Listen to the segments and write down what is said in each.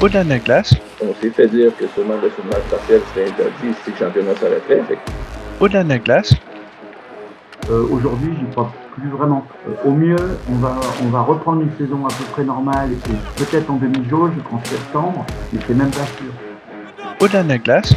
Au-delà de la glace, On s'est fait dire que seulement le chômage partiel serait interdit si le championnat s'arrêtait. Fait au-delà de la glace, Euh, Aujourd'hui, j'y crois plus vraiment. Euh, au mieux, on va, on va reprendre une saison à peu près normale et peut-être en demi-jauge en septembre, mais c'est même pas sûr. au-delà de la glace,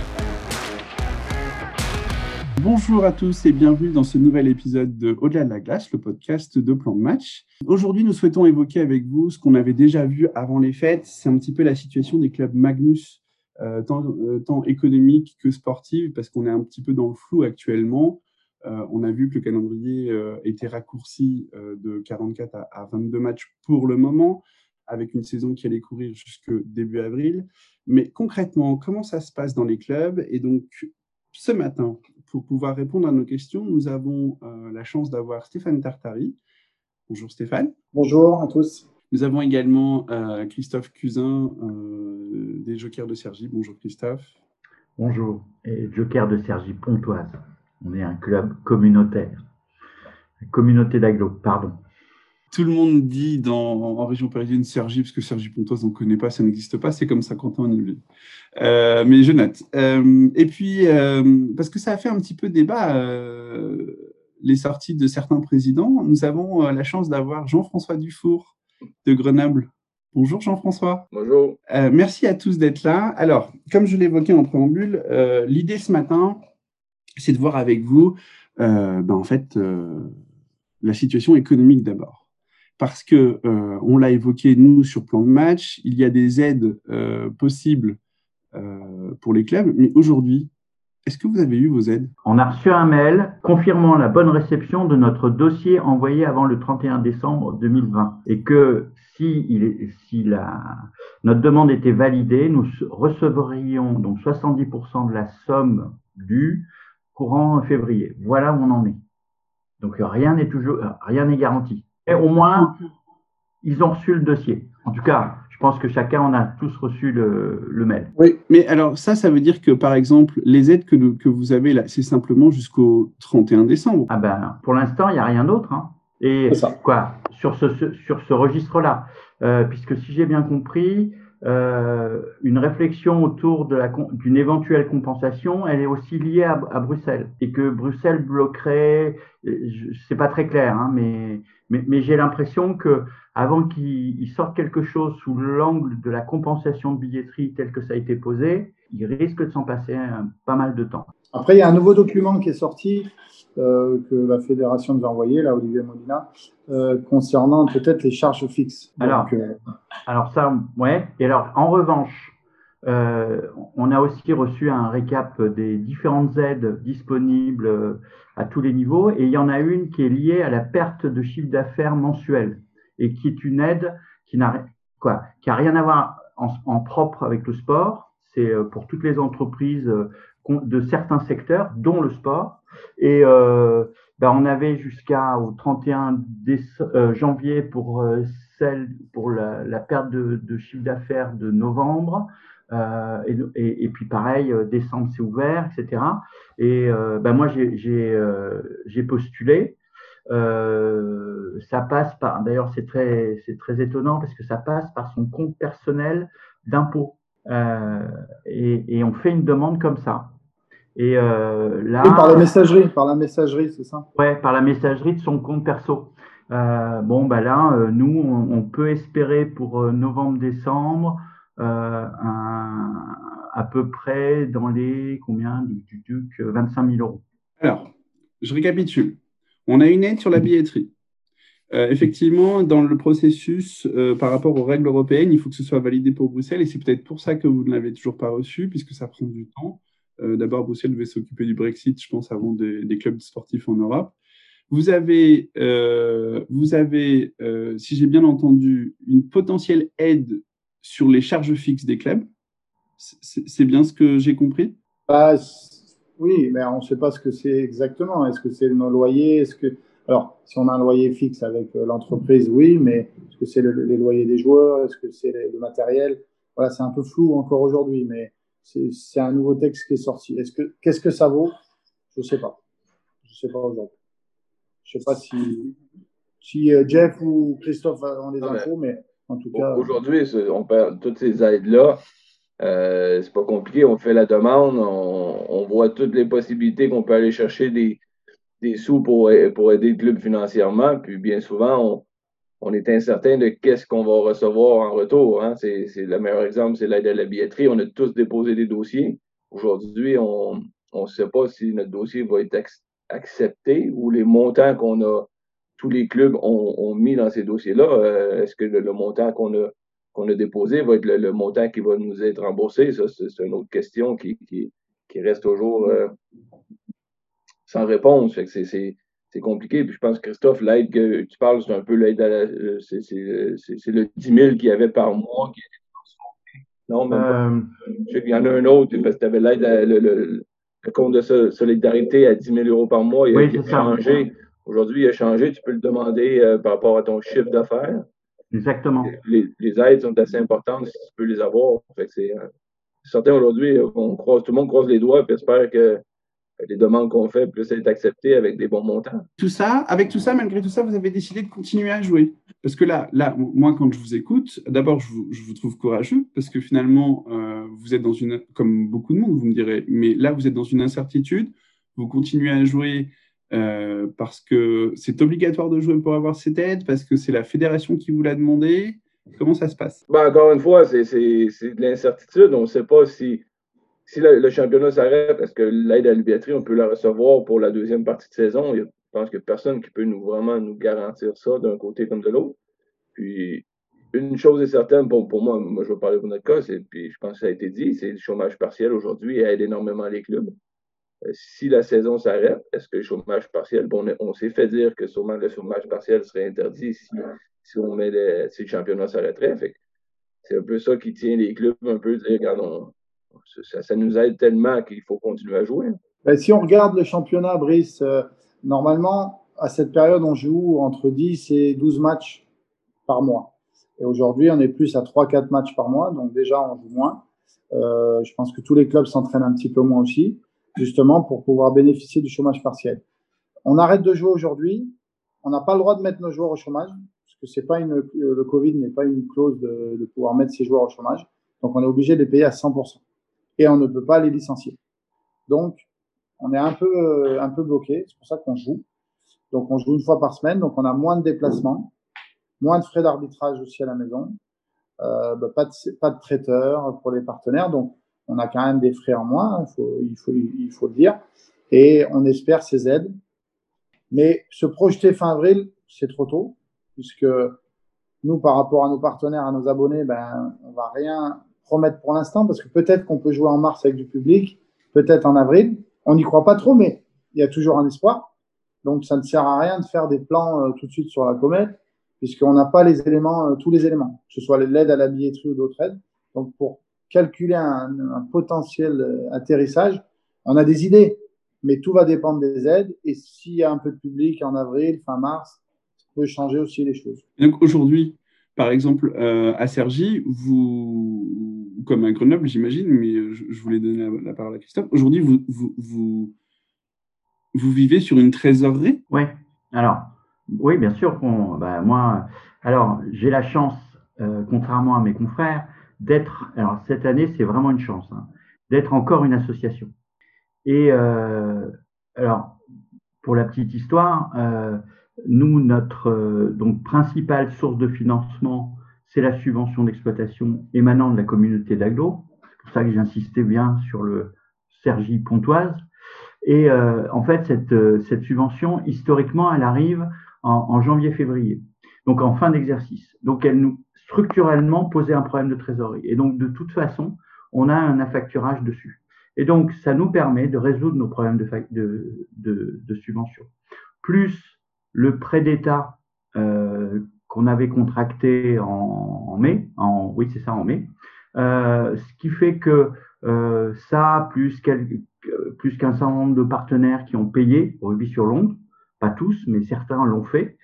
Bonjour à tous et bienvenue dans ce nouvel épisode de Au-delà de la glace, le podcast de plan de match. Aujourd'hui, nous souhaitons évoquer avec vous ce qu'on avait déjà vu avant les fêtes. C'est un petit peu la situation des clubs Magnus, euh, tant, euh, tant économique que sportive, parce qu'on est un petit peu dans le flou actuellement. Euh, on a vu que le calendrier euh, était raccourci de 44 à, à 22 matchs pour le moment, avec une saison qui allait courir jusque début avril. Mais concrètement, comment ça se passe dans les clubs? Et donc, ce matin, pour pouvoir répondre à nos questions, nous avons euh, la chance d'avoir Stéphane Tartari. Bonjour Stéphane. Bonjour à tous. Nous avons également euh, Christophe Cusin euh, des Jokers de Sergi. Bonjour Christophe. Bonjour, et Joker de Sergi Pontoise. On est un club communautaire. Communauté d'agglo, pardon. Tout le monde dit dans, en région parisienne Sergi, parce que Sergi Pontoise, on ne connaît pas, ça n'existe pas, c'est comme ça quand on y vit. Euh, mais je note. Euh, et puis, euh, parce que ça a fait un petit peu débat, euh, les sorties de certains présidents, nous avons la chance d'avoir Jean-François Dufour de Grenoble. Bonjour Jean-François. bonjour. Merci à tous d'être là. Alors, comme je l'évoquais en préambule, l'idée ce matin, c'est de voir avec vous, ben, en fait, la situation économique d'abord. Parce que euh, on l'a évoqué nous sur plan de match, il y a des aides euh, possibles euh, pour les clubs, mais aujourd'hui, est-ce que vous avez eu vos aides? On a reçu un mail confirmant la bonne réception de notre dossier envoyé avant le 31 décembre 2020 et que si, il si notre demande était validée, nous recevrions donc 70% de la somme due courant février. Voilà où on en est. Donc rien n'est toujours rien n'est garanti. Et au moins ils ont reçu le dossier. En tout cas, je pense que chacun en a tous reçu le, le mail. Oui, mais alors ça, ça veut dire que par exemple, les aides que, que vous avez là, c'est simplement jusqu'au 31 décembre. Ah ben, pour l'instant, il n'y a rien d'autre. hein. Et C'est ça. quoi sur ce, ce- sur ce registre-là, Euh, puisque si j'ai bien compris, euh, une réflexion autour d'une éventuelle compensation, elle est aussi liée à, Bruxelles et que Bruxelles bloquerait. euh, C'est pas très clair, hein, mais j'ai l'impression que avant qu'il il sorte quelque chose sous l'angle de la compensation de billetterie tel que ça a été posé, il risque de s'en passer pas mal de temps. Après, il y a un nouveau document qui est sorti que la fédération nous a envoyé, là, Olivier Molina, euh, concernant peut-être les charges fixes. Donc, Alors, euh, Alors ça, ouais. Et alors, en revanche, euh, on a aussi reçu un récap des différentes aides disponibles euh, à tous les niveaux. Et il y en a une qui est liée à la perte de chiffre d'affaires mensuel et qui est une aide qui n'a quoi, qui a rien à voir en, en propre avec le sport. Euh, pour toutes les entreprises euh, de certains secteurs, dont le sport. Et euh, ben, on avait jusqu'au 31 déce- euh, janvier pour celle pour la, perte de, chiffre d'affaires de novembre. Et, puis pareil, décembre c'est ouvert, etc. Et ben moi j'ai postulé. Ça passe par. D'ailleurs c'est très c'est très étonnant parce que ça passe par son compte personnel d'impôt. Euh, et, et on fait une demande comme ça. Et euh, là. oui, par la messagerie, par la messagerie, c'est ça? Ouais, par la messagerie de son compte perso. Euh, bon, bah là, euh, nous, on, on peut espérer pour euh, novembre-décembre euh, un- à peu près dans les combien? Du, du, du- que 25 000 euros. Alors, je récapitule. On a une aide sur la billetterie. Euh, effectivement, dans le processus, euh, par rapport aux règles européennes, il faut que ce soit validé pour Bruxelles et c'est peut-être pour ça que vous ne l'avez toujours pas reçu, puisque ça prend du temps. Euh, D'abord, Bruxelles devait s'occuper du Brexit, je pense, avant des, clubs sportifs en Europe. Vous avez, vous avez si j'ai bien entendu, une potentielle aide sur les charges fixes des clubs. C'est bien ce que j'ai compris? Bah, Oui, mais on ne sait pas ce que c'est exactement. Est-ce que c'est nos loyers? Est-ce que alors, si on a un loyer fixe avec euh, l'entreprise, oui, mais est-ce que c'est le- les loyers des joueurs? Est-ce que c'est le matériel? Voilà, c'est un peu flou encore aujourd'hui, mais c'est un nouveau texte qui est sorti. Est-ce que qu'est-ce que ça vaut? Je sais pas. Je sais pas aujourd'hui. Je sais pas si si euh, Jeff ou Christophe ont les infos, mais En tout cas. Aujourd'hui, on perd toutes ces aides-là. Euh, c'est pas compliqué, on fait la demande, on, voit toutes les possibilités qu'on peut aller chercher des, des sous pour, pour aider le club financièrement. Puis bien souvent, on, on est incertain de qu'est-ce qu'on va recevoir en retour. Hein. C'est, le meilleur exemple, c'est l'aide à la billetterie. On a tous déposé des dossiers. Aujourd'hui, on ne sait pas si notre dossier va être accepté ou les montants qu'on a, tous les clubs ont, mis dans ces dossiers-là. Euh, est-ce que le, montant qu'on a, qu'on a déposé va être le, montant qui va nous être remboursé? Ça, c'est, une autre question qui, qui, qui reste toujours euh, sans réponse. Fait que c'est, c'est compliqué. Puis je pense, Christophe, l'aide que tu parles, c'est un peu l'aide à la, euh, c'est, le 10 000 qu'il y avait par mois qui était transformé. Non, mais euh... je sais qu'il y en a un autre, parce que tu avais l'aide le, le, compte de solidarité à 10 000 euros par mois. Il a, changé. Aujourd'hui, il a changé. Tu peux le demander euh, par rapport à ton chiffre d'affaires. Exactement. Les, les, aides sont assez importantes si tu peux les avoir. Fait que c'est, euh, certains aujourd'hui, on croise, tout le monde croise les doigts et espère que les demandes qu'on fait puissent être acceptées avec des bons montants. Tout ça, avec tout ça, malgré tout ça, vous avez décidé de continuer à jouer. Parce que là, là moi, quand je vous écoute, d'abord, je, je vous, trouve courageux, parce que finalement, euh, vous êtes dans une, comme beaucoup de monde, vous me direz, mais là, vous êtes dans une incertitude, vous continuez à jouer euh, parce que c'est obligatoire de jouer pour avoir cette aide, parce que c'est la fédération qui vous l'a demandé. Comment ça se passe? Ben, encore une fois, c'est de l'incertitude. On ne sait pas si si le, championnat s'arrête, est-ce que l'aide à la on peut la recevoir pour la deuxième partie de saison? Je pense a personne qui peut nous vraiment nous garantir ça d'un côté comme de l'autre. Puis, une chose est certaine pour, pour moi, moi je vais parler pour notre cas, puis je pense que ça a été dit, c'est le chômage partiel aujourd'hui aide énormément les clubs. Euh, si la saison s'arrête, est-ce que le chômage partiel, bon, on, s'est fait dire que sûrement le chômage partiel serait interdit si, si on met si le championnat s'arrêterait. c'est un peu ça qui tient les clubs un peu, dire, quand on, ça, nous aide tellement qu'il faut continuer à jouer. Ben, si on regarde le championnat, Brice, euh, normalement, à cette période, on joue entre 10 et 12 matchs par mois. Et aujourd'hui, on est plus à 3-4 matchs par mois, donc déjà, on joue moins. Euh, je pense que tous les clubs s'entraînent un petit peu moins aussi, justement pour pouvoir bénéficier du chômage partiel. On arrête de jouer aujourd'hui. On n'a pas le droit de mettre nos joueurs au chômage, parce que c'est pas une, le Covid n'est pas une clause de, de pouvoir mettre ses joueurs au chômage. Donc, on est obligé de les payer à 100% et on ne peut pas les licencier. Donc, on est un peu, euh, un peu bloqué. C'est pour ça qu'on joue. Donc, on joue une fois par semaine. Donc, on a moins de déplacements, moins de frais d'arbitrage aussi à la maison, euh, bah, pas, de, pas de traiteur pour les partenaires. Donc, on a quand même des frais en moins. Il faut, il faut, il faut le dire. Et on espère ces aides. Mais se projeter fin avril, c'est trop tôt, puisque nous, par rapport à nos partenaires, à nos abonnés, ben, on va rien, promettre pour l'instant parce que peut-être qu'on peut jouer en mars avec du public, peut-être en avril. On n'y croit pas trop, mais il y a toujours un espoir. Donc ça ne sert à rien de faire des plans euh, tout de suite sur la comète puisqu'on n'a pas les éléments, euh, tous les éléments, que ce soit l'aide à la billetterie ou d'autres aides. Donc pour calculer un, potentiel euh, atterrissage, on a des idées, mais tout va dépendre des aides. Et s'il y a un peu de public en avril, fin mars, ça peut changer aussi les choses. Donc aujourd'hui, par exemple, à Sergi, vous, comme à Grenoble, j'imagine, mais je, voulais donner la, parole à Christophe. Aujourd'hui, vous, vous, vous, vivez sur une trésorerie? Oui, alors, oui, bien sûr. bah, moi, alors, j'ai la chance, euh, contrairement à mes confrères, d'être, alors cette année, c'est vraiment une chance, hein, d'être encore une association. Et euh, alors, pour la petite histoire, euh, nous, notre donc, principale source de financement, c'est la subvention d'exploitation émanant de la communauté d'Aglo. C'est pour ça que j'insistais bien sur le Sergi Pontoise. Et euh, en fait, cette, euh, cette, subvention, historiquement, elle arrive en, janvier-février, donc en fin d'exercice. Donc, elle nous structurellement posait un problème de trésorerie. Et donc, de toute façon, on a un affacturage dessus. Et donc, ça nous permet de résoudre nos problèmes de, de subvention. Plus le prêt d'État euh, qu'on avait contracté en, mai, oui c'est ça en mai, euh, ce qui fait que euh, ça, plus plus qu'un certain nombre de partenaires qui ont payé rugby sur Londres, pas tous, mais certains l'ont fait,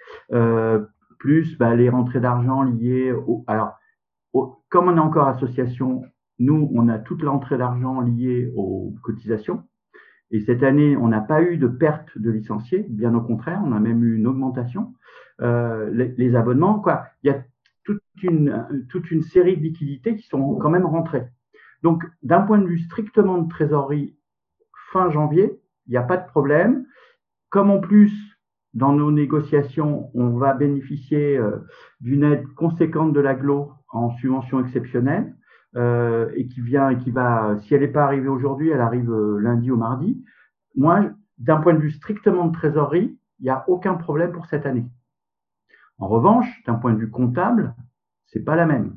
plus bah, les rentrées d'argent liées au... Alors, comme on est encore association, nous, on a toute l'entrée d'argent liée aux cotisations. Et cette année, on n'a pas eu de perte de licenciés, bien au contraire, on a même eu une augmentation. Euh, les, abonnements, quoi. Il y a tout, une, toute une série de liquidités qui sont quand même rentrées. Donc, d'un point de vue strictement de trésorerie, fin janvier, il n'y a pas de problème. Comme en plus, dans nos négociations, on va bénéficier euh, d'une aide conséquente de l'aglo en subvention exceptionnelle euh, et qui vient et qui va, si elle n'est pas arrivée aujourd'hui, elle arrive euh, lundi ou mardi. Moi, d'un point de vue strictement de trésorerie, il n'y a aucun problème pour cette année. En revanche, d'un point de vue comptable, c'est pas la même.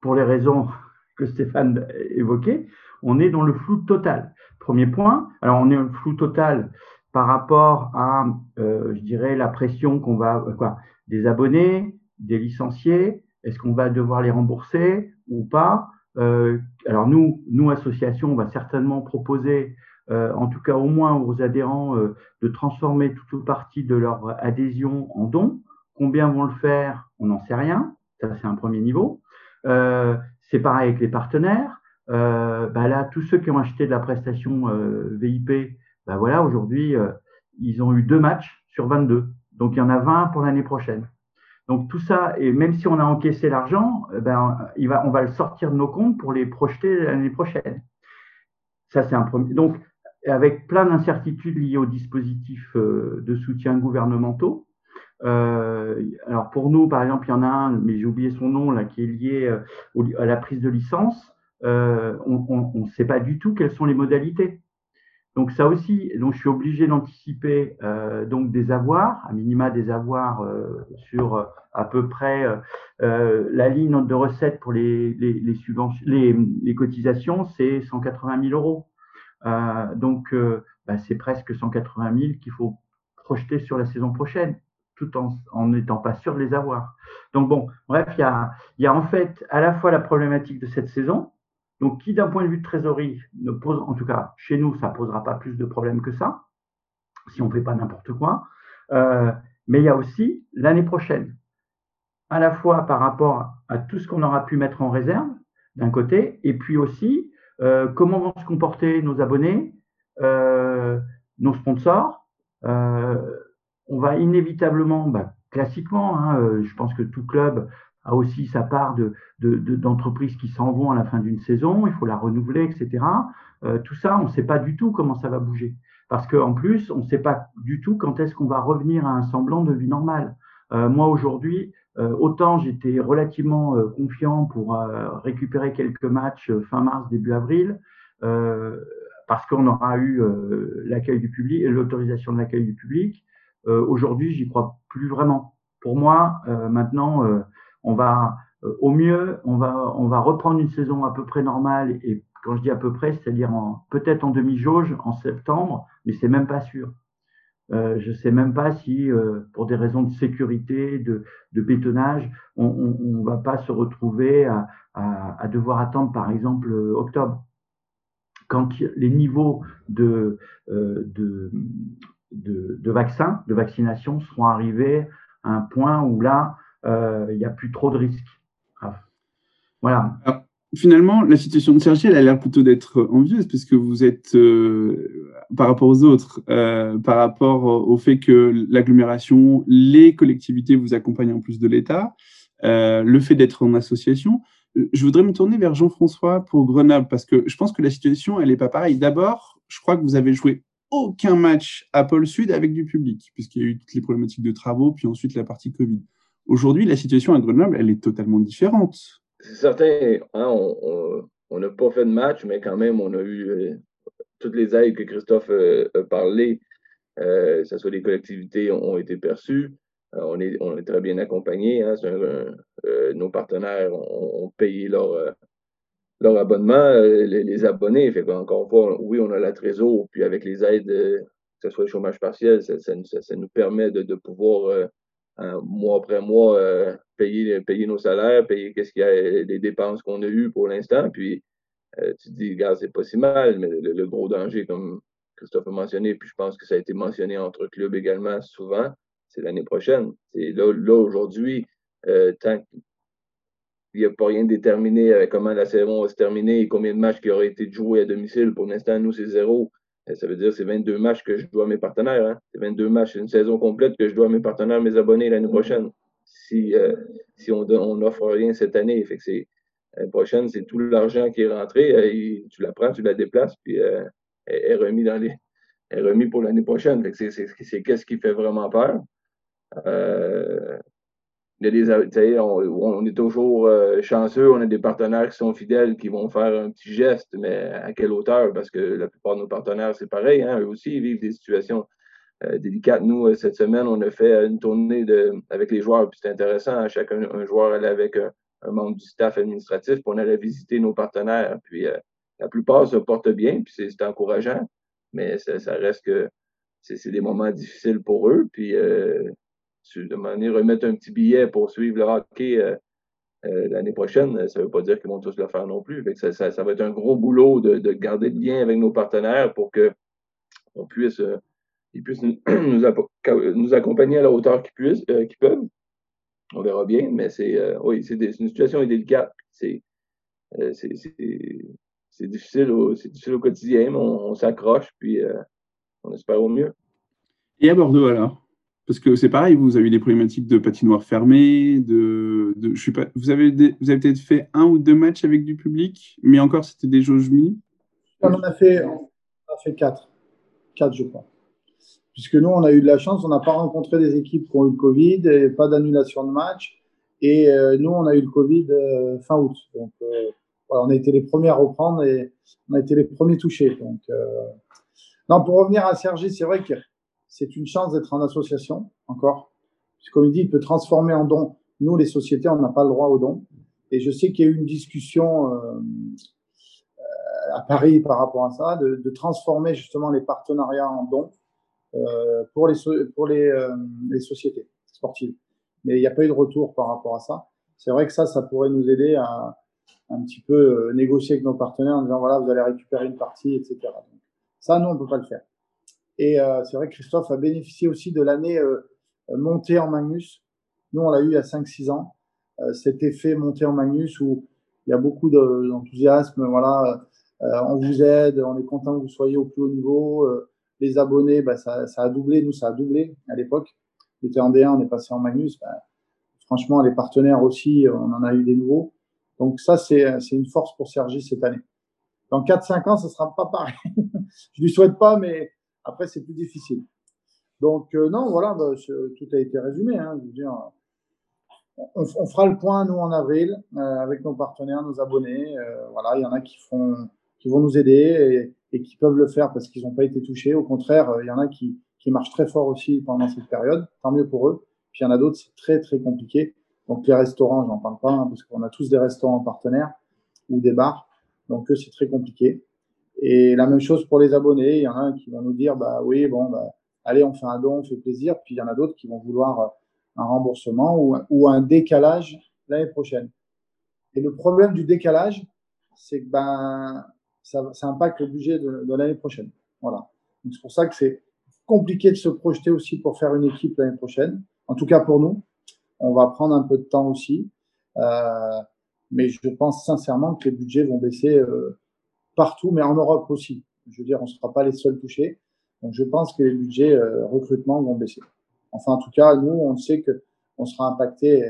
Pour les raisons que Stéphane évoquait, on est dans le flou total. Premier point, alors on est dans le flou total par rapport à, euh, je dirais, la pression qu'on va, des abonnés, des licenciés, est-ce qu'on va devoir les rembourser? Ou pas euh, Alors nous, nous associations, on va certainement proposer, en tout cas au moins aux adhérents, de transformer toute ou partie de leur adhésion en dons. Combien vont le faire On n'en sait rien. Ça, c'est un premier niveau. c'est pareil avec les partenaires. Bah là, tous ceux qui ont acheté de la prestation VIP, ben voilà, aujourd'hui, euh, ils ont eu deux matchs sur 22. Donc, il y en a 20 pour l'année prochaine. Donc, tout ça, et même si on a encaissé l'argent, euh, ben, on va le sortir de nos comptes pour les projeter l'année prochaine. Ça, c'est un premier. Donc, avec plein d'incertitudes liées aux dispositifs euh, de soutien gouvernementaux. Euh, alors pour nous, par exemple, il y en a un, mais j'ai oublié son nom là, qui est lié à la prise de licence. Euh, on ne sait pas du tout quelles sont les modalités. Donc ça aussi, donc je suis obligé d'anticiper euh, donc des avoirs, à minima des avoirs euh, sur euh, à peu près la ligne de recettes pour les les, subventions, les, cotisations, c'est 180 000 euros. Donc bah, c'est presque 180 000 qu'il faut projeter sur la saison prochaine, tout en n'étant pas sûr de les avoir. Donc bon, bref, il y a il y a en fait à la fois la problématique de cette saison, donc, qui d'un point de vue de trésorerie ne pose, en tout cas chez nous, ça posera pas plus de problèmes que ça, si on ne fait pas n'importe quoi. Euh, mais il y a aussi l'année prochaine, à la fois par rapport à tout ce qu'on aura pu mettre en réserve d'un côté, et puis aussi euh, comment vont se comporter nos abonnés, euh, nos sponsors. on va inévitablement, bah, classiquement, hein, je pense que tout club a aussi sa part de, d'entreprises qui s'en vont à la fin d'une saison, il faut la renouveler, etc. Euh, tout ça, on ne sait pas du tout comment ça va bouger. Parce qu'en plus, on ne sait pas du tout quand est-ce qu'on va revenir à un semblant de vie normale. Euh, moi, aujourd'hui, euh, autant j'étais relativement confiant pour récupérer quelques matchs fin mars, début avril, parce qu'on aura eu l'accueil du public l'autorisation de l'accueil du public. aujourd'hui, j'y crois plus vraiment. Pour moi, maintenant, on va euh, au mieux, on va, on va reprendre une saison à peu près normale. Et quand je dis à peu près, c'est-à-dire peut-être en demi-jauge en septembre, mais c'est même pas sûr. Euh, je sais même pas si, euh, pour des raisons de sécurité, de, bétonnage, on, on, va pas se retrouver à, devoir attendre, par exemple, octobre, quand les niveaux de, de, de, vaccins, de vaccination seront arrivés à un point où là, il n'y a plus trop de risques. Voilà. finalement, la situation de Sergi, elle a l'air plutôt d'être envieuse, puisque vous êtes, euh, par rapport aux autres, euh, par rapport au fait que l'agglomération, les collectivités vous accompagnent en plus de l'État, le fait d'être en association. Je voudrais me tourner vers Jean-François pour Grenoble, parce que je pense que la situation, elle n'est pas pareille. D'abord, je crois que vous avez joué aucun match à Pôle Sud avec du public, puisqu'il y a eu toutes les problématiques de travaux, puis ensuite la partie Covid. Aujourd'hui, la situation à Grenoble, elle est totalement différente. C'est certain, hein, on n'a pas fait de match, mais quand même, on a eu euh, toutes les aides que Christophe euh, a euh, que ce soit les collectivités, ont, été perçues. on, est, on est très bien accompagnés. Hein, nos partenaires ont, payé leur, abonnement, les, abonnés. Encore une fois, oui, on a la trésor, puis avec les aides, que ce soit le chômage partiel, ça, nous permet de pouvoir mois après mois, euh, payer, payer nos salaires, payer qu'est-ce qu'il y a, les dépenses qu'on a eues pour l'instant. Puis euh, tu te dis, regarde, c'est pas si mal, mais le, gros danger, comme Christophe a mentionné, puis je pense que ça a été mentionné entre clubs également souvent, c'est l'année prochaine. C'est là, là aujourd'hui, euh, tant qu'il n'y a pas rien déterminé avec comment la saison va se terminer et combien de matchs qui auraient été joués à domicile, pour l'instant, nous, c'est zéro. Euh, ça veut dire c'est 22 matchs que je dois à mes partenaires. Hein. C'est 22 matchs, une saison complète que je dois à mes partenaires, mes abonnés l'année prochaine. si, si on n'offre rien cette année. Fait que c'est L'année prochaine, c'est tout l'argent qui est rentré. Euh, tu la prends, tu la déplaces, puis euh, elle est remis dans les. est remis pour l'année prochaine. C'est qu'est-ce qui fait vraiment peur. Euh, on, est toujours chanceux, on a des partenaires qui sont fidèles, qui vont faire un petit geste, mais à quelle hauteur? Parce que la plupart de nos partenaires, c'est pareil, hein, eux aussi, ils vivent des situations délicates. Nous, cette semaine, on a fait une tournée de, avec les joueurs, puis c'est intéressant. Chacun un joueur allait avec un, membre du staff administratif, puis on allait visiter nos partenaires. Puis euh, la plupart se portent bien, puis c'est encourageant, mais ça, reste que c'est des moments difficiles pour eux. Puis euh, de manière remettre un petit billet pour suivre le hockey euh, l'année prochaine, ça ne veut pas dire qu'ils vont tous le faire non plus. ça, va être un gros boulot de, garder le lien avec nos partenaires pour que on puisse, puissent nous, accompagner à la hauteur qu'ils peuvent on verra bien, mais c'est euh, oui, c'est une situation délicate. Euh, c'est c'est difficile, au, difficile au quotidien, mais on, s'accroche, puis euh, on espère au mieux. Et à Bordeaux, alors? Parce que c'est pareil, vous avez des problématiques de patinoire fermée, vous avez, peut-être fait un ou deux matchs avec du public, mais encore, c'était des jauges mini on en a fait, quatre. Quatre, je crois puisque nous, on a eu de la chance, on n'a pas rencontré des équipes qui ont eu le Covid, et pas d'annulation de match. Et euh, nous, on a eu le Covid euh, fin août. Donc, euh, on a été les premiers à reprendre et on a été les premiers touchés. Donc, non, pour revenir à Sergi, c'est vrai que c'est une chance d'être en association, encore. Comme il dit, il peut transformer en don. Nous, les sociétés, on n'a pas le droit au don. Et je sais qu'il y a eu une discussion à Paris par rapport à ça, de, transformer justement les partenariats en dons. Euh, pour, les, pour les, euh, les sociétés sportives. Mais il n'y a pas eu de retour par rapport à ça. C'est vrai que ça, ça pourrait nous aider à un petit peu euh, négocier avec nos partenaires en disant voilà, vous allez récupérer une partie, etc. Ça, nous, on ne peut pas le faire. Et c'est vrai que Christophe a bénéficié aussi de l'année montée en Magnus. Nous, on l'a eu a 5-6 ans. cet effet montée en Magnus où il y a beaucoup d'enthousiasme. voilà, on vous aide, on est content que vous soyez au plus haut niveau les abonnés, bah, ça, ça, a doublé. Nous, ça a doublé à l'époque. On était en D1, on est passé en Magnus. Bah, franchement, les partenaires aussi, on en a eu des nouveaux. Donc ça, c'est une force pour Sergi cette année. Dans 4-5 ans, ce sera pas pareil. Je lui souhaite pas, mais après, c'est plus difficile. Donc euh, non, voilà, bah, tout a été résumé. Hein, on, fera le point, nous, en avril, euh, avec nos partenaires, nos abonnés. Euh, voilà, il y en a qui, vont nous aider. Et, qui peuvent le faire parce qu'ils n'ont pas été touchés. Au contraire, il y en a qui, qui marchent très fort aussi pendant cette période. Tant mieux pour eux. Puis il y en a d'autres, c'est très, très compliqué. Donc les restaurants, j'en parle pas, hein, parce qu'on a tous des restaurants partenaires ou des bars. Donc eux, c'est très compliqué. Et la même chose pour les abonnés. Il y en a qui vont nous dire, bah oui, bon, bah, allez, on fait un don, on fait plaisir. Puis il y en a d'autres qui vont vouloir euh, un remboursement ou, un décalage l'année prochaine. Et le problème du décalage, c'est que ben, ça, ça impacte le budget de, l'année prochaine. Voilà. C'est pour ça que c'est compliqué de se projeter aussi pour faire une équipe l'année prochaine. En tout cas pour nous, on va prendre un peu de temps aussi. Euh, mais je pense sincèrement que les budgets vont baisser euh, partout, mais en Europe aussi. Je veux dire, on ne sera pas les seuls touchés. Donc je pense que les budgets euh, recrutement vont baisser. Enfin, en tout cas, nous, on sait que on sera impacté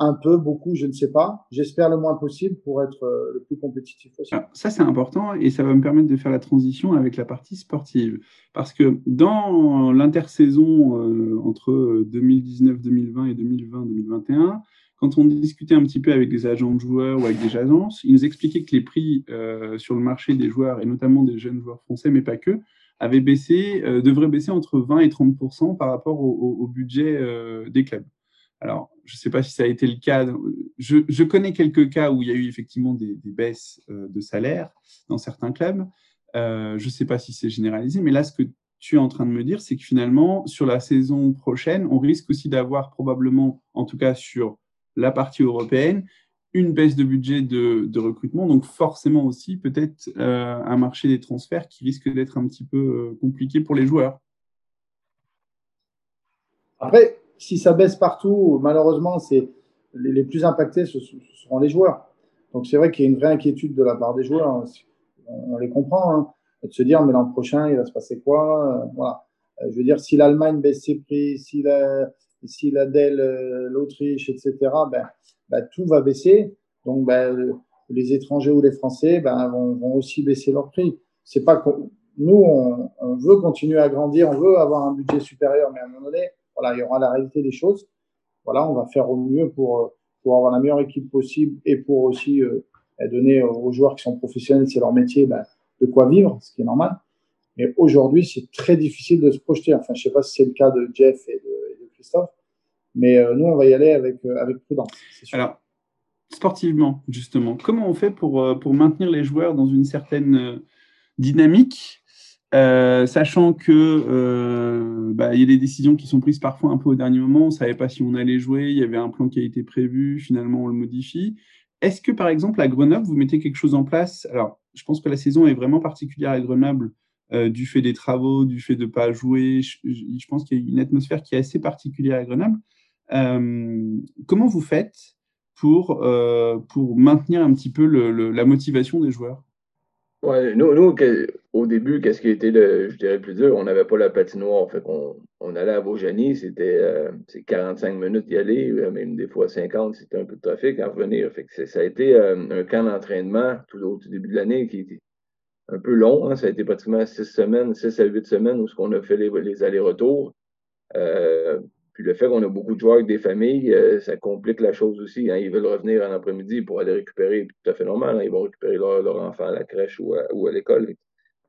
un peu, beaucoup, je ne sais pas. J'espère le moins possible pour être euh, le plus compétitif possible. ça, c'est important et ça va me permettre de faire la transition avec la partie sportive. Parce que dans l'intersaison euh, entre 2019-2020 et 2020-2021, quand on discutait un petit peu avec des agents de joueurs ou avec des agences, ils nous expliquaient que les prix euh, sur le marché des joueurs, et notamment des jeunes joueurs français, mais pas que, avaient baissé, devraient baisser entre 20 et 30% par rapport au budget des clubs. Alors, je ne sais pas si ça a été le cas. Je, connais quelques cas où il y a eu effectivement des, baisses euh, de salaire dans certains clubs. Euh, je ne sais pas si c'est généralisé, mais là, ce que tu es en train de me dire, c'est que finalement, sur la saison prochaine, on risque aussi d'avoir probablement, en tout cas sur la partie européenne, une baisse de budget de, recrutement, donc forcément aussi peut-être euh, un marché des transferts qui risque d'être un petit peu compliqué pour les joueurs. Après, si ça baisse partout, malheureusement, c'est les, plus impactés, ce, seront les joueurs. Donc c'est vrai qu'il y a une vraie inquiétude de la part des joueurs. Hein. On, les comprend. Hein, de se dire, mais l'an prochain, il va se passer quoi euh, Voilà. Euh, je veux dire, si l'Allemagne baisse ses prix, si si l'Adel, l'Autriche, etc., ben, ben, tout va baisser. Donc, ben, les étrangers ou les Français ben, vont, aussi baisser leur prix. C'est pas nous, on, veut continuer à grandir, on veut avoir un budget supérieur, mais à un moment donné, voilà, il y aura la réalité des choses. Voilà, on va faire au mieux pour, pour avoir la meilleure équipe possible et pour aussi euh, donner aux joueurs qui sont professionnels, c'est leur métier, de quoi vivre, ce qui est normal. Mais aujourd'hui, c'est très difficile de se projeter. Enfin, je sais pas si c'est le cas de Jeff et de Mais euh, nous, on va y aller avec, euh, avec prudence. Alors, sportivement, justement, comment on fait pour, euh, pour maintenir les joueurs dans une certaine dynamique sachant que bah, y a des décisions qui sont prises parfois un peu au dernier moment, on ne savait pas si on allait jouer, il y avait un plan qui a été prévu, finalement on le modifie. Est-ce que par exemple à Grenoble, vous mettez quelque chose en place? Alors, je pense que la saison est vraiment particulière à Grenoble euh, du fait des travaux, du fait de ne pas jouer. Je, pense qu'il y a une atmosphère qui est assez particulière à Grenoble. Euh, comment vous faites pour, euh, pour maintenir un petit peu la motivation des joueurs? Ouais, nous, au début, qu'est-ce qui était, le, je dirais, plus dur? On n'avait pas la patinoire. Fait on allait à Vaujany, c'était euh, 45 minutes d'y aller, même des fois 50, c'était un peu de trafic à revenir. Fait ça a été un camp d'entraînement tout au début de l'année qui était un peu long. Hein, ça a été pratiquement six semaines, six à huit semaines où ce qu'on a fait les, allers-retours. Euh, puis le fait qu'on a beaucoup de joueurs avec des familles, euh, ça complique la chose aussi. Hein. Ils veulent revenir en après-midi pour aller récupérer, tout à fait normal. Hein. Ils vont récupérer leur, leur, enfant à la crèche ou à, ou l'école.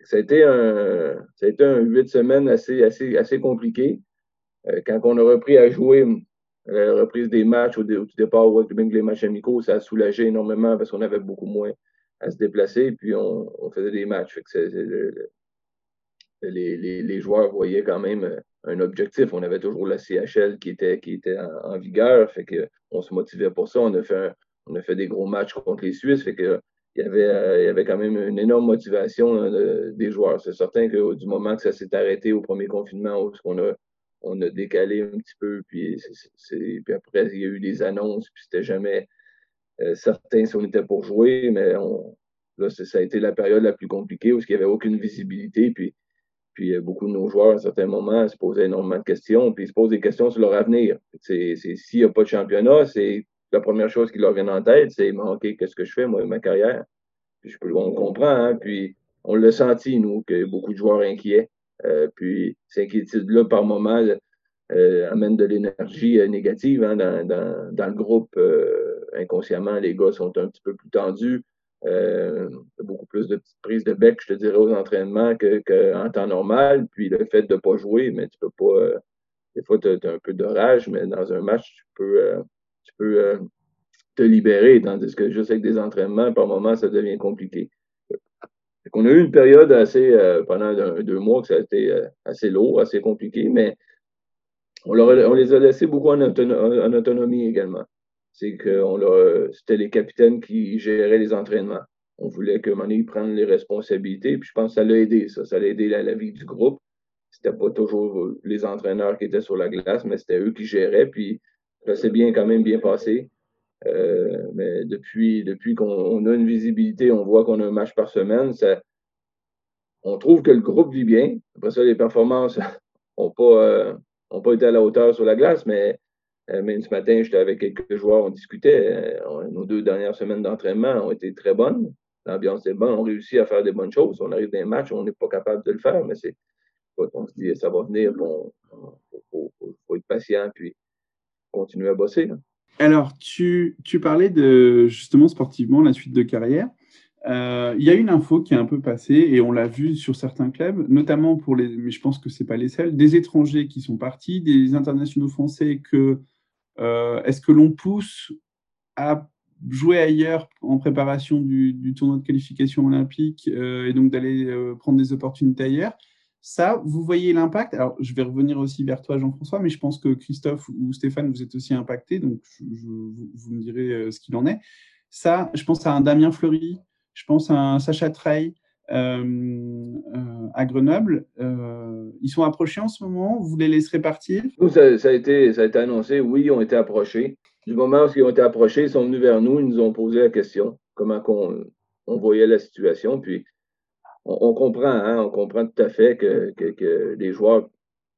Ça a été un, ça a été un huit semaines assez, assez, assez compliqué. Euh, quand on a repris à jouer, la reprise des matchs au, au départ, au les matchs amicaux, ça a soulagé énormément parce qu'on avait beaucoup moins à se déplacer, puis on, faisait des matchs. Fait que les, les, joueurs voyaient quand même un objectif. On avait toujours la CHL qui était, qui était en, vigueur, fait que on se motivait pour ça. On a fait, on a fait des gros matchs contre les Suisses, fait que il y avait, euh, il y avait quand même une énorme motivation euh, des joueurs. C'est certain que du moment que ça s'est arrêté au premier confinement, on a, on a décalé un petit peu, puis, puis après, il y a eu des annonces, puis c'était jamais euh, certain si on était pour jouer, mais on, là, ça a été la période la plus compliquée où il n'y avait aucune visibilité, puis puis beaucoup de nos joueurs, à certains moments, se posaient énormément de questions, puis ils se posent des questions sur leur avenir. S'il n'y a pas de championnat, c'est la première chose qui leur vient en tête, c'est OK, qu'est-ce que je fais, moi, ma carrière? Puis je on comprend, hein, puis on l'a senti, nous, que beaucoup de joueurs inquiets. Euh, puis ces inquiétudes-là, par moment, euh, amènent de l'énergie euh, négative hein, dans, dans, le groupe. inconsciemment, les gars sont un petit peu plus tendus. Euh, beaucoup plus de petites prises de bec, je te dirais, aux entraînements qu'en que temps normal. Puis le fait de ne pas jouer, mais tu peux pas. Euh, des fois, tu as, un peu de rage, mais dans un match, tu peux, euh, tu peux euh, te libérer, tandis que juste avec des entraînements, par moment, ça devient compliqué. On a eu une période assez, pendant deux mois, que ça a été assez lourd, assez compliqué, mais on, leur, on les a laissés beaucoup en, autonomie, en autonomie également c'est que c'était les capitaines qui géraient les entraînements. On voulait que Mané prenne les responsabilités, puis je pense que ça l'a aidé, ça. Ça l'a aidé la, la, vie du groupe. C'était pas toujours les entraîneurs qui étaient sur la glace, mais c'était eux qui géraient, puis ça s'est bien quand même bien passé. Euh, mais depuis, depuis qu'on a une visibilité, on voit qu'on a un match par semaine, ça, on trouve que le groupe vit bien. Après ça, les performances n'ont pas, euh, ont pas été à la hauteur sur la glace, mais euh, ce matin, j'étais avec quelques joueurs, on discutait. Euh, nos deux dernières semaines d'entraînement ont été très bonnes. L'ambiance est bonne, on réussit à faire des bonnes choses. On arrive dans un match, on n'est pas capable de le faire, mais c'est on se dit ça va venir, il faut, être patient puis continuer à bosser. Alors, tu, tu, parlais de justement sportivement la suite de carrière. Euh, il y a une info qui est un peu passée et on l'a vu sur certains clubs, notamment pour les, mais je pense que c'est pas les seuls, des étrangers qui sont partis, des internationaux français que euh, est-ce que l'on pousse à jouer ailleurs en préparation du, tournoi de qualification olympique euh, et donc d'aller prendre des opportunités ailleurs? Ça, vous voyez l'impact? Alors, je vais revenir aussi vers toi, Jean-François, mais je pense que Christophe ou Stéphane, vous êtes aussi impactés, donc vous me direz ce qu'il en est. Ça, je pense à un Damien Fleury, je pense à un Sacha Trey euh, euh, à Grenoble. Euh, ils sont approchés en ce moment Vous les laisserez partir? Ça, a été, ça a été annoncé. Oui, ils ont été approchés. Du moment où ils ont été approchés, ils sont venus vers nous, ils nous ont posé la question comment on, voyait la situation. Puis, on, comprend, hein, on comprend tout à fait que, que les joueurs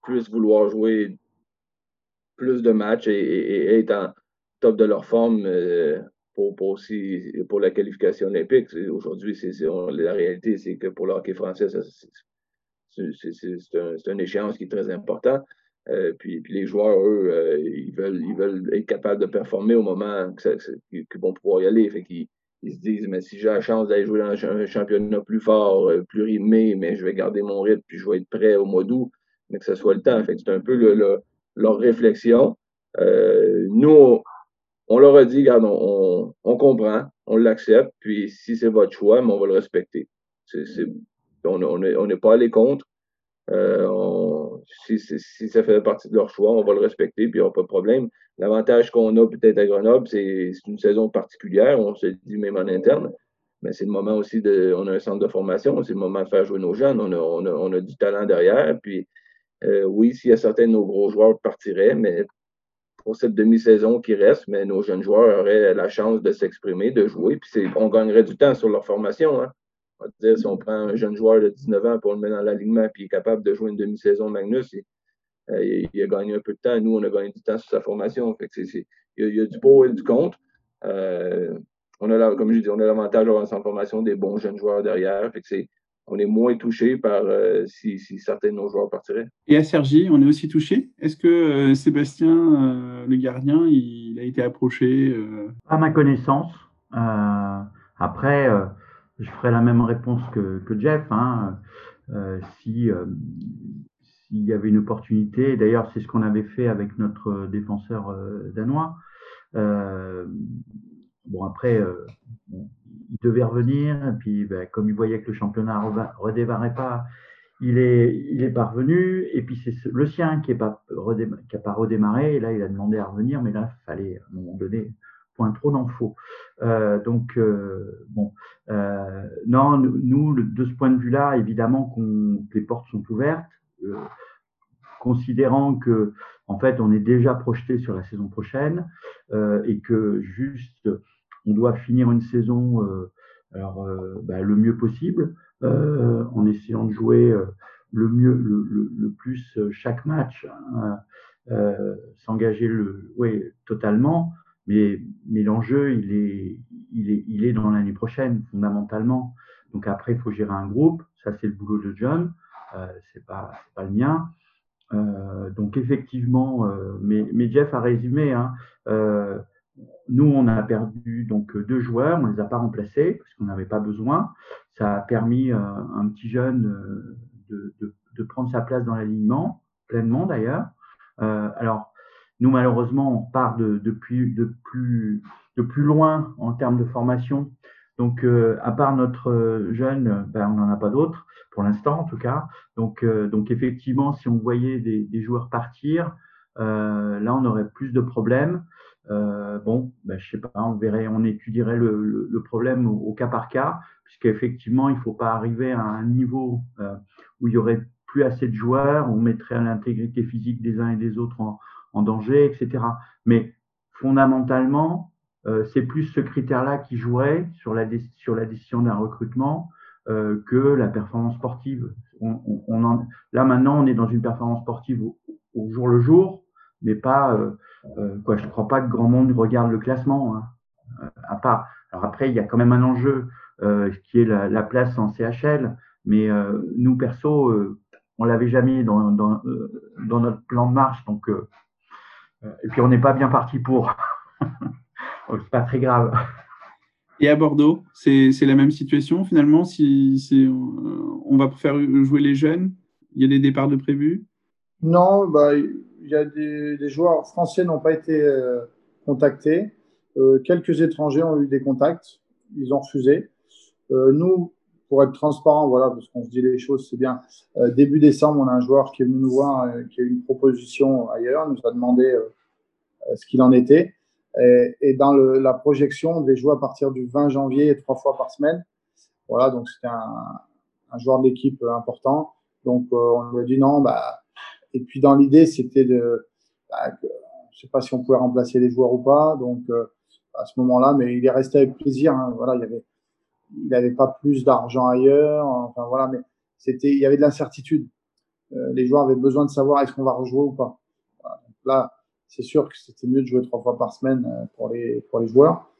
puissent vouloir jouer plus de matchs et, être en top de leur forme pour, aussi, pour la qualification olympique. Aujourd'hui, la réalité, c'est que pour le hockey français, c'est un, une échéance qui est très important. Euh, puis, les joueurs, eux, euh, ils, veulent, ils veulent être capables de performer au moment qu'ils vont pouvoir y aller. Fait qu'ils ils se disent, mais si j'ai la chance d'aller jouer dans un championnat plus fort, euh, plus rythmé, mais je vais garder mon rythme, puis je vais être prêt au mois d'août, mais que ce soit le temps. C'est un peu le, leur réflexion. nous, on, leur a dit, regarde, on, comprend, on l'accepte, puis si c'est votre choix, mais on va le respecter. C'est, on n'est pas allé contre. Euh, si, ça fait partie de leur choix, on va le respecter, puis il n'y aura pas de problème. L'avantage qu'on a peut-être à Grenoble, c'est une saison particulière, on se dit même en interne, mais c'est le moment aussi de. On a un centre de formation, c'est le moment de faire jouer nos jeunes. On a du talent derrière. Puis euh, oui, s'il y a certains de nos gros joueurs partiraient, mais pour cette demi-saison qui reste, mais nos jeunes joueurs auraient la chance de s'exprimer, de jouer, puis on gagnerait du temps sur leur formation. Hein dire, si on prend un jeune joueur de 19 ans pour le mettre dans l'alignement et il est capable de jouer une demi-saison Magnus, euh, il, a gagné un peu de temps. Nous, on a gagné du temps sur sa formation. Fait il, y a, du pour et du contre. Euh, on a, comme je dis, on a l'avantage d'avoir une formation des bons jeunes joueurs derrière. On est moins touché par euh, si, certains de nos joueurs partiraient. Et à Sergi, on est aussi touché. Est-ce que Sébastien, le gardien, il, a été approché À ma connaissance. après, je ferai la même réponse que, Jeff. Hein. Euh, si euh, s'il y avait une opportunité, d'ailleurs c'est ce qu'on avait fait avec notre défenseur euh, danois. Bon après, il devait revenir, et puis ben, comme il voyait que le championnat ne redémarrait pas, il est, il est et puis c'est le sien qui n'a pas, redémarré, et là il a demandé à revenir, mais là il fallait à un moment donné point trop d'infos. Euh, donc, euh, bon, euh, non, nous, de ce point de vue-là, évidemment qu'on les portes sont ouvertes, considérant que, en fait, on est déjà projeté sur la saison prochaine et que juste, on doit finir une saison alors, bah, le mieux possible, en essayant de jouer le mieux, le, plus chaque match, hein, s'engager le, oui, totalement. Mais, mais l'enjeu, il est, il, est, il est dans l'année prochaine, fondamentalement. Donc après, il faut gérer un groupe. Ça, c'est le boulot de John. Euh, c'est pas, pas le mien. Euh, donc effectivement, euh, mais, mais, Jeff a résumé. Hein, euh, nous, on a perdu donc deux joueurs, on les a pas remplacés parce qu'on n'avait pas besoin. Ça a permis euh, un petit jeune de, de, prendre sa place dans l'alignement, pleinement d'ailleurs. alors, nous, malheureusement, on part de, plus, loin en termes de formation. Donc, euh, à part notre euh, jeune, ben, on n'en a pas d'autres, pour l'instant en tout cas. Donc, euh, effectivement, si on voyait des joueurs partir, là, on aurait plus de problèmes. Bon, ben, je sais pas, on verrait, on étudierait le, le, problème au, au, cas par cas, puisqu'effectivement, il ne faut pas arriver à un niveau où il y aurait plus assez de joueurs, on mettrait l'intégrité physique des uns et des autres en, en danger, etc. Mais fondamentalement, euh, c'est plus ce critère-là qui jouerait sur la, sur la décision d'un recrutement euh, que la performance sportive. On, on, en, là maintenant, on est dans une performance sportive au, jour le jour, mais pas euh, euh, quoi. Je ne crois pas que grand monde regarde le classement. Hein, euh, à part. Alors après, il y a quand même un enjeu qui est la, la, place en CHL, mais nous perso, on l'avait jamais dans, dans, dans, notre plan de marche, donc et puis on n'est pas bien parti pour. Donc c'est pas très grave. Et à Bordeaux, c'est la même situation finalement si, si on va faire jouer les jeunes Il y a des départs de prévus? Non, bah, il y a des, joueurs français n'ont pas été euh, contactés. Euh, quelques étrangers ont eu des contacts, ils ont refusé. Euh, nous, pour être transparent, voilà, parce qu'on se dit les choses, c'est bien. Euh, début décembre, on a un joueur qui est venu nous voir, euh, qui a eu une proposition ailleurs, nous a demandé euh, ce qu'il en était. Et, et dans le, la projection, on devait jouer à partir du 20 janvier, trois fois par semaine. Voilà, donc c'était un, un, joueur de l'équipe important. Donc on lui a dit non. Bah, et puis dans l'idée, c'était de, bah, que, je sais pas si on pouvait remplacer les joueurs ou pas. Donc à ce moment-là, mais il est resté avec plaisir. Hein. Voilà, il y avait il n'avait pas plus d'argent ailleurs. Enfin voilà, mais c'était, il y avait de l'incertitude. Euh, les joueurs avaient besoin de savoir est-ce qu'on va rejouer ou pas. Là, c'est sûr que c'était mieux de jouer trois fois par semaine pour les, pour les joueurs,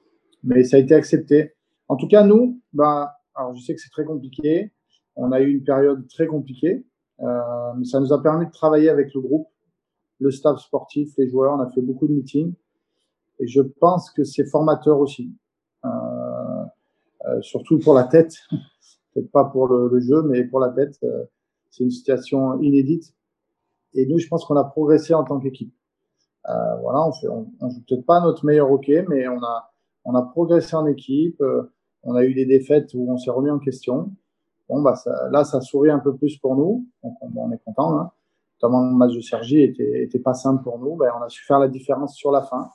mais ça a été accepté. En tout cas, nous, bah, alors je sais que c'est très compliqué. On a eu une période très compliquée, euh, mais ça nous a permis de travailler avec le groupe, le staff sportif, les joueurs. On a fait beaucoup de meetings et je pense que c'est formateur aussi, euh, euh, surtout pour la tête. Peut-être pas pour le, jeu, mais pour la tête. Euh, c'est une situation inédite. Et nous, je pense qu'on a progressé en tant qu'équipe. Euh, voilà, on fait, on, on joue peut-être pas notre meilleur hockey, mais on a, on a progressé en équipe. Euh, on a eu des défaites où on s'est remis en question. Bon, bah, ça, là, ça sourit un peu plus pour nous. Donc, on, est content. Hein. Notamment, le match de Sergi était, était pas simple pour nous. Ben, on a su faire la différence sur la fin.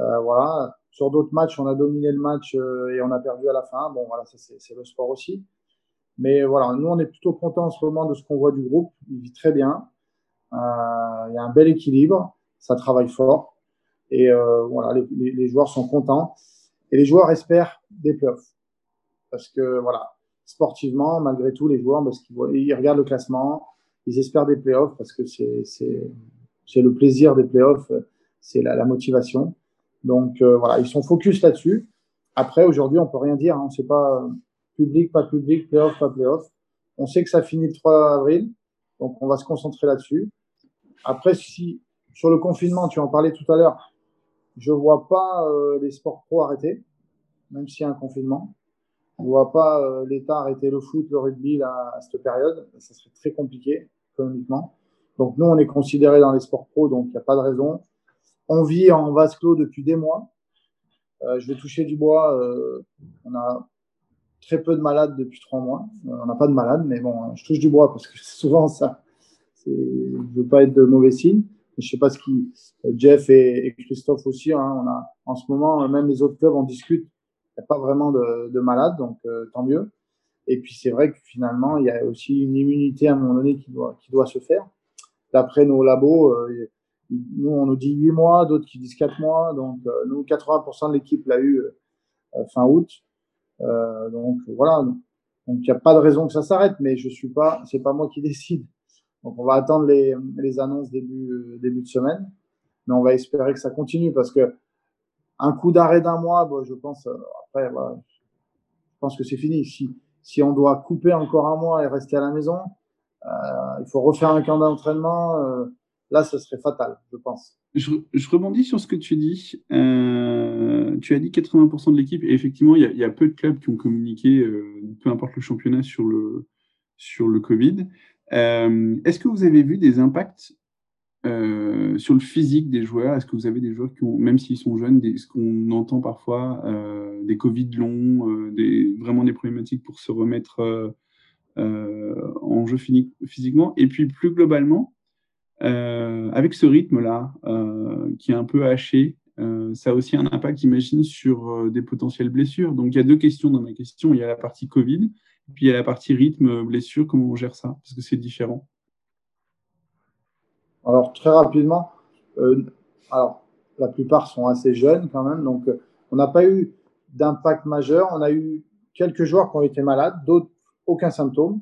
Euh, voilà. Sur d'autres matchs, on a dominé le match euh, et on a perdu à la fin. Bon, voilà, c'est le sport aussi. Mais voilà, nous, on est plutôt content en ce moment de ce qu'on voit du groupe. Il vit très bien. Euh, il y a un bel équilibre. Ça travaille fort. Et euh, voilà, les, les, les joueurs sont contents. Et les joueurs espèrent des playoffs. Parce que, voilà, sportivement, malgré tout, les joueurs, parce qu'ils ils regardent le classement, ils espèrent des playoffs parce que c'est, le plaisir des playoffs, c'est la, la motivation. Donc, euh, voilà, ils sont focus là-dessus. Après, aujourd'hui, on peut rien dire. Hein, on sait pas public, pas public, playoff, pas playoff. On sait que ça finit le 3 avril. Donc, on va se concentrer là-dessus. Après, si, sur le confinement, tu en parlais tout à l'heure, je vois pas euh, les sports pro arrêter, même s'il y a un confinement. Je vois pas euh, l'État arrêter le foot, le rugby là, à cette période. Ça serait très compliqué économiquement. Donc nous, on est considéré dans les sports pro, donc il n'y a pas de raison. On vit en vase clos depuis des mois. Euh, je vais toucher du bois. Euh, on a très peu de malades depuis trois mois. on n'a pas de malades, mais bon, je touche du bois parce que souvent ça, je veux pas être de mauvais signe. Je sais pas ce qui, Jeff et, et Christophe aussi, hein, on a, en ce moment, même les autres clubs, on discute. N'y a pas vraiment de, de malades, donc euh, tant mieux. Et puis c'est vrai que finalement, il y a aussi une immunité à un moment donné qui doit, se faire. D'après nos labos, euh, nous on nous dit 8 mois, d'autres qui disent 4 mois. Donc euh, nous, 80% de l'équipe l'a eu fin août. donc voilà. Donc il n'y a pas de raison que ça s'arrête, mais je suis pas, c'est pas moi qui décide. Donc on va attendre les, annonces début de semaine, mais on va espérer que ça continue parce que un coup d'arrêt d'un mois, je pense, euh, après, je pense que c'est fini. Si, on doit couper encore un mois et rester à la maison, euh, il faut refaire un camp d'entraînement. Euh, là, ce serait fatal, je pense. Je, rebondis sur ce que tu dis. Tu as dit 80% de l'équipe, et effectivement, il y, a, peu de clubs qui ont communiqué, peu importe le championnat, sur le, sur le Covid. Est-ce que vous avez vu des impacts euh, sur le physique des joueurs, est-ce que vous avez des joueurs qui ont, même s'ils sont jeunes, ce qu'on entend parfois, euh, des Covid longs, euh, vraiment des problématiques pour se remettre en jeu physiquement? Et puis plus globalement, avec ce rythme-là, qui est un peu haché, ça a aussi un impact, j'imagine, sur des potentielles blessures. Donc il y a deux questions dans ma question. Il y a la partie Covid, puis il y a la partie rythme, blessure, comment on gère ça? Parce que c'est différent. Alors, très rapidement, euh, alors, la plupart sont assez jeunes quand même, donc euh, on n'a pas eu d'impact majeur. On a eu quelques joueurs qui ont été malades, d'autres aucun symptôme.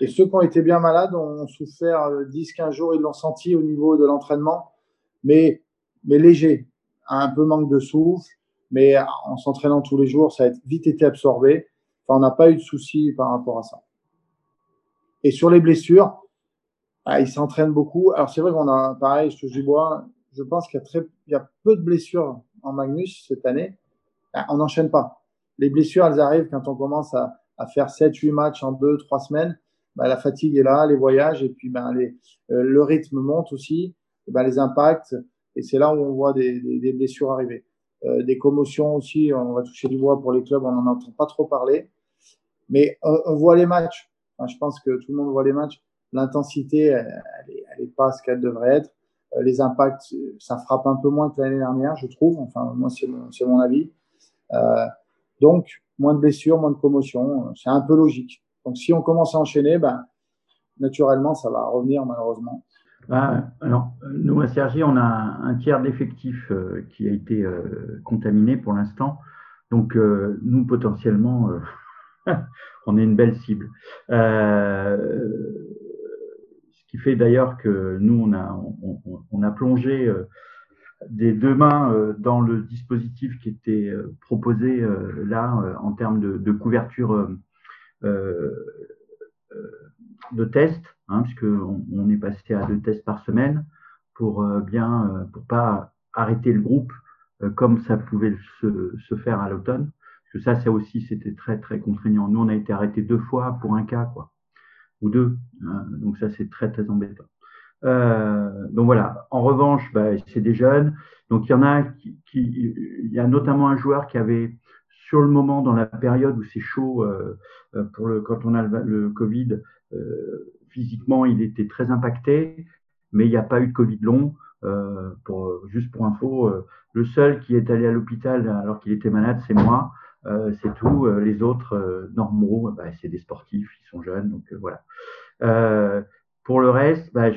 Et ceux qui ont été bien malades ont souffert 10-15 euh, jours, ils l'ont senti au niveau de l'entraînement, mais, mais léger, un peu manque de souffle, mais en s'entraînant tous les jours, ça a vite été absorbé. Enfin, on n'a pas eu de soucis par rapport à ça. Et sur les blessures, ah, il s'entraîne beaucoup. Alors c'est vrai qu'on a, pareil, je touche du bois. Je pense qu'il y a très, il y a peu de blessures en Magnus cette année. Ah, on n'enchaîne pas. Les blessures, elles arrivent quand on commence à, à faire 7, 8 matchs en 2, 3 semaines. Ben, la fatigue est là, les voyages, et puis ben, les, euh, le rythme monte aussi, et ben, les impacts, et c'est là où on voit des, des, des blessures arriver. Euh, des commotions aussi, on va toucher du bois pour les clubs, on n'en entend pas trop parler. Mais on, on voit les matchs. Enfin, je pense que tout le monde voit les matchs l'intensité, elle, elle, est pas ce qu'elle devrait être. Euh, les impacts, ça frappe un peu moins que l'année dernière, je trouve. Enfin, moi, c'est mon, avis. Euh, donc, moins de blessures, moins de commotions, c'est un peu logique. Donc, si on commence à enchaîner, ben, naturellement, ça va revenir malheureusement. Ben, alors, nous, à Sergi, on a un tiers d'effectifs euh, qui a été euh, contaminé pour l'instant. Donc, euh, nous, potentiellement, on est une belle cible. Qui fait d'ailleurs que nous, on a, on, a plongé, euh, des deux mains euh, dans le dispositif qui était euh, proposé là en termes de, couverture de tests, hein, puisqu'on on est passé à deux tests par semaine pour bien pour pas arrêter le groupe comme ça pouvait se, se faire à l'automne. Parce que ça, ça aussi, c'était très très contraignant. Nous, on a été arrêté deux fois pour un cas, quoi, ou deux. Hein. donc ça, c'est très très embêtant. Euh, donc voilà. En revanche, bah, c'est des jeunes. Donc il y en a qui, il y a notamment un joueur qui avait sur le moment dans la période où c'est chaud euh, euh pour le quand on a le, Covid, physiquement il était très impacté, mais il n'y a pas eu de Covid long. Pour juste pour info, le seul qui est allé à l'hôpital alors qu'il était malade, c'est moi. C'est tout. les autres normaux, bah, c'est des sportifs, ils sont jeunes, donc voilà. Pour le reste, bah,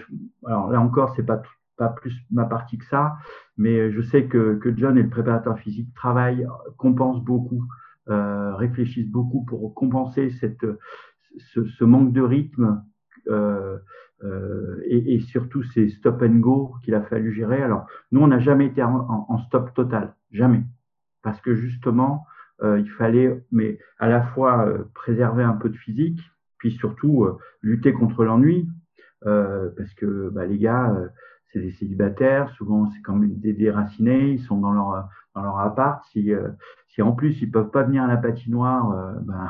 alors là encore, c'est pas pas plus ma partie que ça, mais je sais que, que John et le préparateur physique travaillent, compensent beaucoup, euh, réfléchissent beaucoup pour compenser cette, ce, manque de rythme euh, euh, et, surtout ces stop and go qu'il a fallu gérer. Alors nous, on n'a jamais été en, stop total, jamais, parce que justement, euh, il fallait, mais à la fois euh, préserver un peu de physique, puis surtout euh, lutter contre l'ennui, euh, parce que bah, les gars, euh, c'est des célibataires, souvent c'est comme des déracinés, ils sont dans leur dans leur appart. Si euh, si en plus ils peuvent pas venir à la patinoire, ben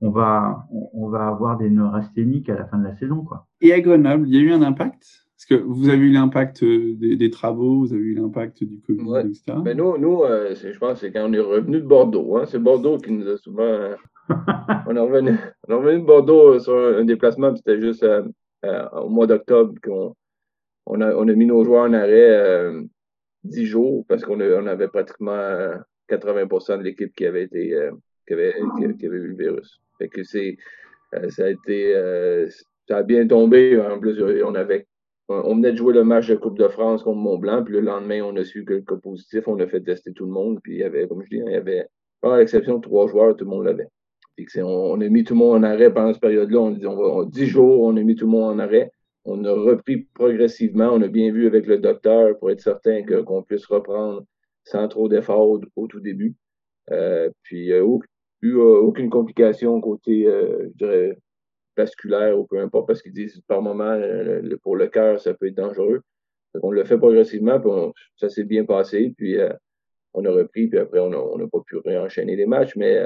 on va on, va avoir des neurasthéniques à la fin de la saison quoi. Et à Grenoble, il y a eu un impact? Parce que vous avez eu l'impact des, des, travaux, vous avez eu l'impact du Covid, ouais. etc. Ben nous, nous je pense que c'est quand on est revenu de Bordeaux. Hein, c'est Bordeaux qui nous a souvent. on, est revenu, on est revenu de Bordeaux sur un, déplacement, c'était juste euh, au mois d'octobre qu'on on a, on a mis nos joueurs en arrêt euh, 10 jours parce qu'on on avait pratiquement 80% euh, de l'équipe qui avait été euh, qui, avait, qui, avait eu le virus. Fait que c'est euh, ça a été ça a bien tombé. En plus, on avait on venait de jouer le match de Coupe de France contre Mont-Blanc, puis le lendemain, on a su que le cas positif, on a fait tester tout le monde, puis il y avait, comme je dis, il y avait, à l'exception de trois joueurs, tout le monde l'avait. On, on, a mis tout le monde en arrêt pendant cette période-là. On, dit, on va, 10 jours, on a mis tout le monde en arrêt. On a repris progressivement. On a bien vu avec le docteur pour être certain qu'on puisse reprendre sans trop d'efforts au, tout début. Euh, puis, euh, eu euh, aucune complication côté, euh, vasculaire ou peu importe, parce qu'ils disent par moment, le, pour le cœur, ça peut être dangereux. Donc, on l'a fait progressivement, puis ça s'est bien passé. Puis, euh, on a repris, puis après, on n'a pas pu réenchaîner les matchs, mais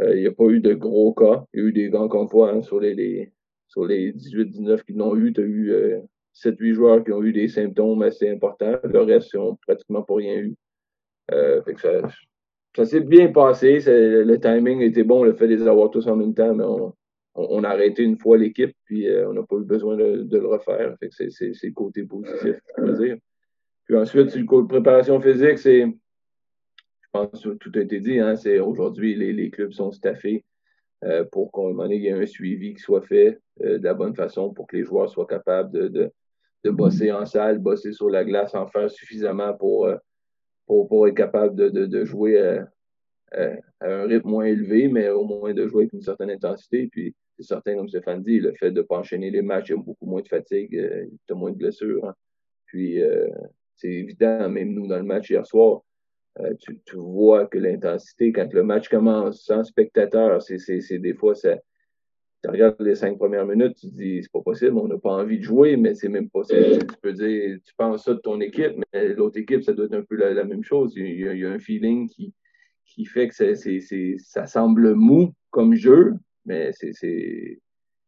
euh, il n'y a pas eu de gros cas. Il y a eu des grands convois hein, sur les, les sur les 18-19 qui l'ont eu. Tu as eu euh, 7-8 joueurs qui ont eu des symptômes assez importants. Le reste, ils n'ont pratiquement pas rien eu. Euh, ça, ça s'est bien passé. Le timing était bon, le fait de les avoir tous en même temps, mais on, on, a arrêté une fois l'équipe, puis euh, on n'a pas eu besoin de, de le refaire. Fait que c'est, le côté positif, je dire. Puis ensuite, sur le côté préparation physique, c'est pense que tout a été dit. Hein, c'est aujourd'hui, les, les, clubs sont staffés euh, pour qu'on ait un suivi qui soit fait euh, de la bonne façon pour que les joueurs soient capables de, de, de, bosser en salle, bosser sur la glace, en faire suffisamment pour, euh, pour, pour être capable de, de, de jouer à, à, un rythme moins élevé, mais au moins de jouer avec une certaine intensité. Puis c'est certain, comme Stéphane dit, le fait de pas enchaîner les matchs, il y a beaucoup moins de fatigue, il y a moins de blessures. Hein. Puis c'est évident, même nous dans le match hier soir, euh, tu, tu, vois que l'intensité, quand le match commence sans spectateur, c'est des fois, ça, tu regardes les cinq premières minutes, tu te dis, c'est pas possible, on n'a pas envie de jouer, mais c'est même pas Tu peux dire, tu penses ça de ton équipe, mais l'autre équipe, ça doit être un peu la, même chose. Il y, a, il y, a, un feeling qui, qui fait que c'est ça semble mou comme jeu, mais c'est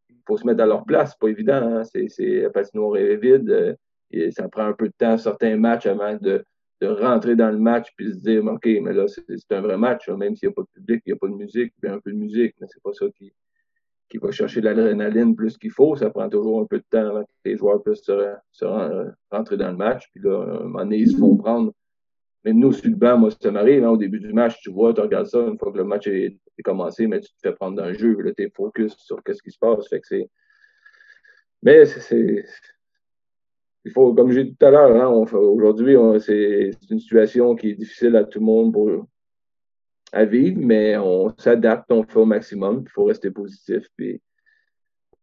il faut se mettre à leur place, c'est pas évident. Hein? C'est la patinoire est vide, euh, ça prend un peu de temps, certains matchs avant de de rentrer dans le match puis se dire OK, mais là, c'est un vrai match, même s'il n'y a pas de public, il n'y a pas de musique, a un peu de musique, mais c'est pas ça qui, qui va chercher l'adrénaline plus qu'il faut. Ça prend toujours un peu de temps avant que les joueurs puissent se, se rentrer dans le match. Puis là, à un moment donné, ils se font prendre. Même nous, sur le banc, moi, ça m'arrive, hein, au début du match, tu vois, tu regardes ça, une fois que le match est, commencé, mais tu te fais prendre dans le jeu, tu es focus sur qu'est-ce qui se passe. Mais c'est il faut, comme j'ai dit tout à l'heure, hein, aujourd'hui, c'est une situation qui est difficile à tout le monde à vivre, mais on s'adapte, on fait au maximum, il faut rester positif, puis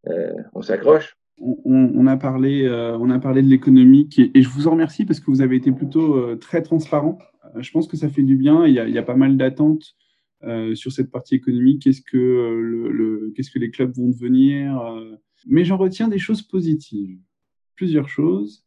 euh, on s'accroche. On, a parlé, on a parlé de l'économique et, je vous en remercie parce que vous avez été plutôt très transparent. je pense que ça fait du bien. Il y a, il a pas mal d'attentes sur cette partie économique. Qu'est-ce que, qu'est-ce que les clubs vont devenir Mais j'en retiens des choses positives. Plusieurs choses.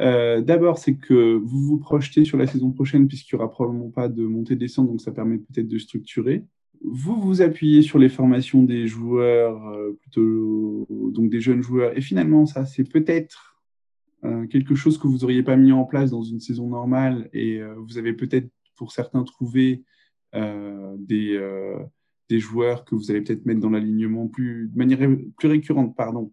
Euh, d'abord, c'est que vous vous projetez sur la saison prochaine puisqu'il n'y aura probablement pas de montée-descente, donc ça permet peut-être de structurer. Vous vous appuyez sur les formations des joueurs, euh, plutôt donc des jeunes joueurs, et finalement, ça, c'est peut-être euh, quelque chose que vous n'auriez pas mis en place dans une saison normale, et vous avez peut-être, pour certains, trouvé des, des joueurs que vous allez peut-être mettre dans l'alignement plus, de manière plus récurrente, pardon,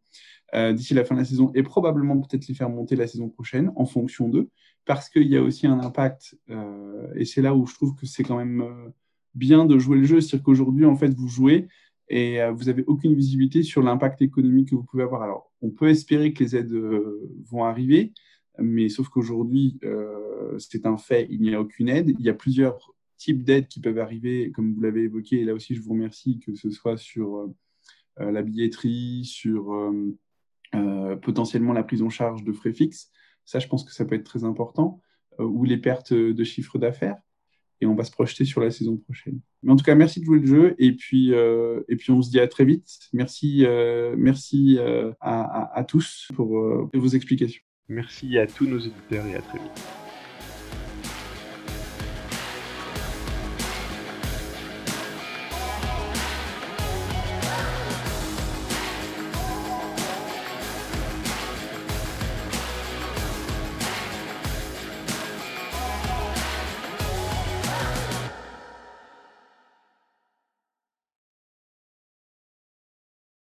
euh, d'ici la fin de la saison et probablement peut-être les faire monter la saison prochaine en fonction d'eux, parce qu'il y a aussi un impact, euh, et c'est là où je trouve que c'est quand même euh, bien de jouer le jeu, c'est-à-dire qu'aujourd'hui, en fait, vous jouez et vous n'avez aucune visibilité sur l'impact économique que vous pouvez avoir. Alors, on peut espérer que les aides vont arriver, mais sauf qu'aujourd'hui, c'est un fait, il n'y a aucune aide. Il y a plusieurs types d'aides qui peuvent arriver, comme vous l'avez évoqué, et là aussi, je vous remercie, que ce soit sur la billetterie, sur euh, potentiellement la prise en charge de frais fixes. Ça, je pense que ça peut être très important, euh, ou les pertes de chiffre d'affaires. Et on va se projeter sur la saison prochaine. Mais en tout cas, merci de jouer le jeu. Et puis, euh, et puis on se dit à très vite. Merci, merci à, à, tous pour vos explications. Merci à tous nos auditeurs et à très vite.